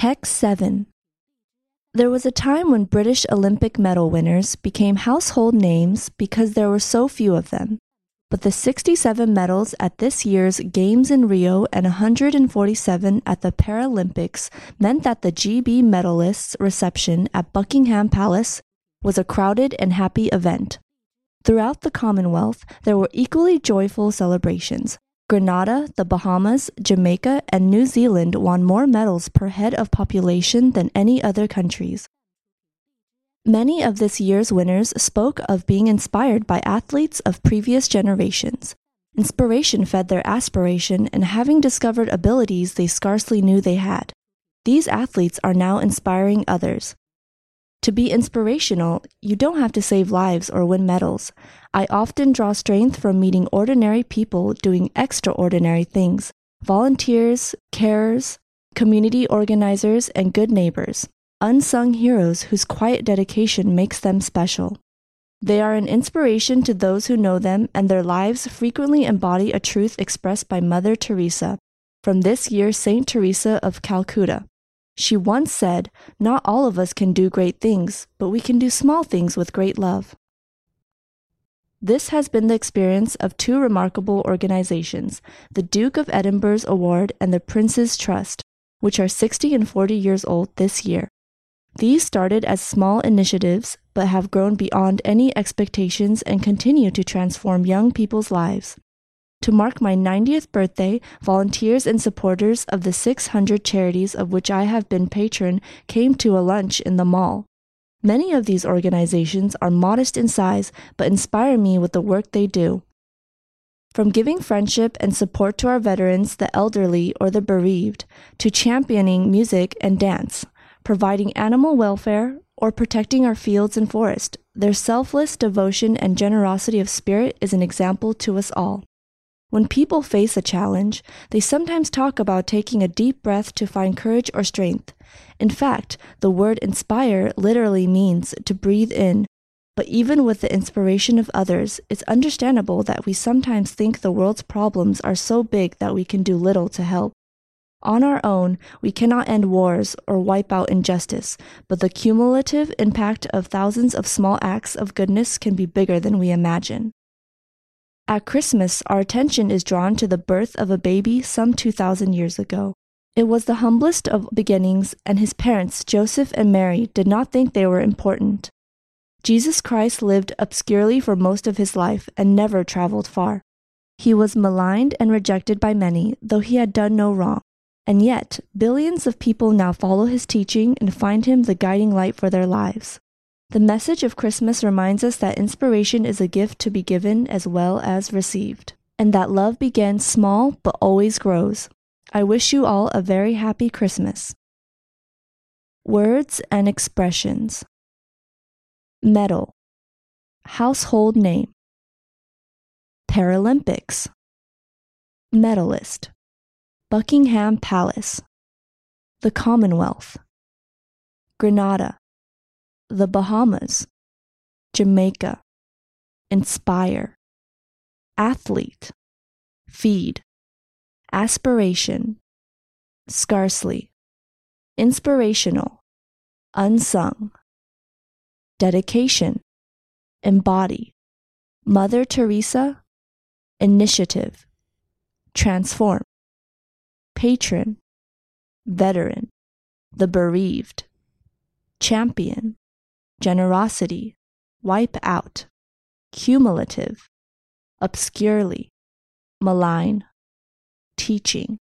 Text 7 There was a time when British Olympic medal winners became household names because there were so few of them. But the 67 medals at this year's Games in Rio and 147 at the Paralympics meant that the GB medalists' reception at Buckingham Palace was a crowded and happy event. Throughout the Commonwealth, there were equally joyful celebrations. Grenada, the Bahamas, Jamaica, and New Zealand won more medals per head of population than any other countries. Many of this year's winners spoke of being inspired by athletes of previous generations. Inspiration fed their aspiration and having discovered abilities they scarcely knew they had. These athletes are now inspiring others. To be inspirational, you don't have to save lives or win medals. I often draw strength from meeting ordinary people doing extraordinary things volunteers, carers, community organizers, and good neighbors, unsung heroes whose quiet dedication makes them special. They are an inspiration to those who know them, and their lives frequently embody a truth expressed by Mother Teresa from this year's St. Teresa of Calcutta. She once said, Not all of us can do great things, but we can do small things with great love. This has been the experience of two remarkable organizations, the Duke of Edinburgh's Award and the Prince's Trust, which are 60 and 40 years old this year. These started as small initiatives, but have grown beyond any expectations and continue to transform young people's lives. To mark my 90th birthday, volunteers and supporters of the 600 charities of which I have been patron came to a lunch in the mall. Many of these organizations are modest in size but inspire me with the work they do. From giving friendship and support to our veterans, the elderly, or the bereaved, to championing music and dance, providing animal welfare, or protecting our fields and forests, their selfless devotion and generosity of spirit is an example to us all. When people face a challenge, they sometimes talk about taking a deep breath to find courage or strength. In fact, the word inspire literally means to breathe in. But even with the inspiration of others, it's understandable that we sometimes think the world's problems are so big that we can do little to help. On our own, we cannot end wars or wipe out injustice, but the cumulative impact of thousands of small acts of goodness can be bigger than we imagine. At Christmas, our attention is drawn to the birth of a baby some 2,000 years ago. It was the humblest of beginnings, and his parents, Joseph and Mary, did not think they were important. Jesus Christ lived obscurely for most of his life and never traveled far. He was maligned and rejected by many, though he had done no wrong. And yet, billions of people now follow his teaching and find him the guiding light for their lives. The message of Christmas reminds us that inspiration is a gift to be given as well as received, and that love begins small but always grows. I wish you all a very happy Christmas. Words and expressions. Medal, Household name, Paralympics, Medalist, Buckingham Palace, the Commonwealth, Grenada the Bahamas, Jamaica, inspire, athlete, feed, aspiration, scarcely, inspirational, unsung, dedication, embody, Mother Teresa, initiative, transform, patron, veteran, the bereaved, champion, generosity, wipe out, cumulative, obscurely, malign, teaching,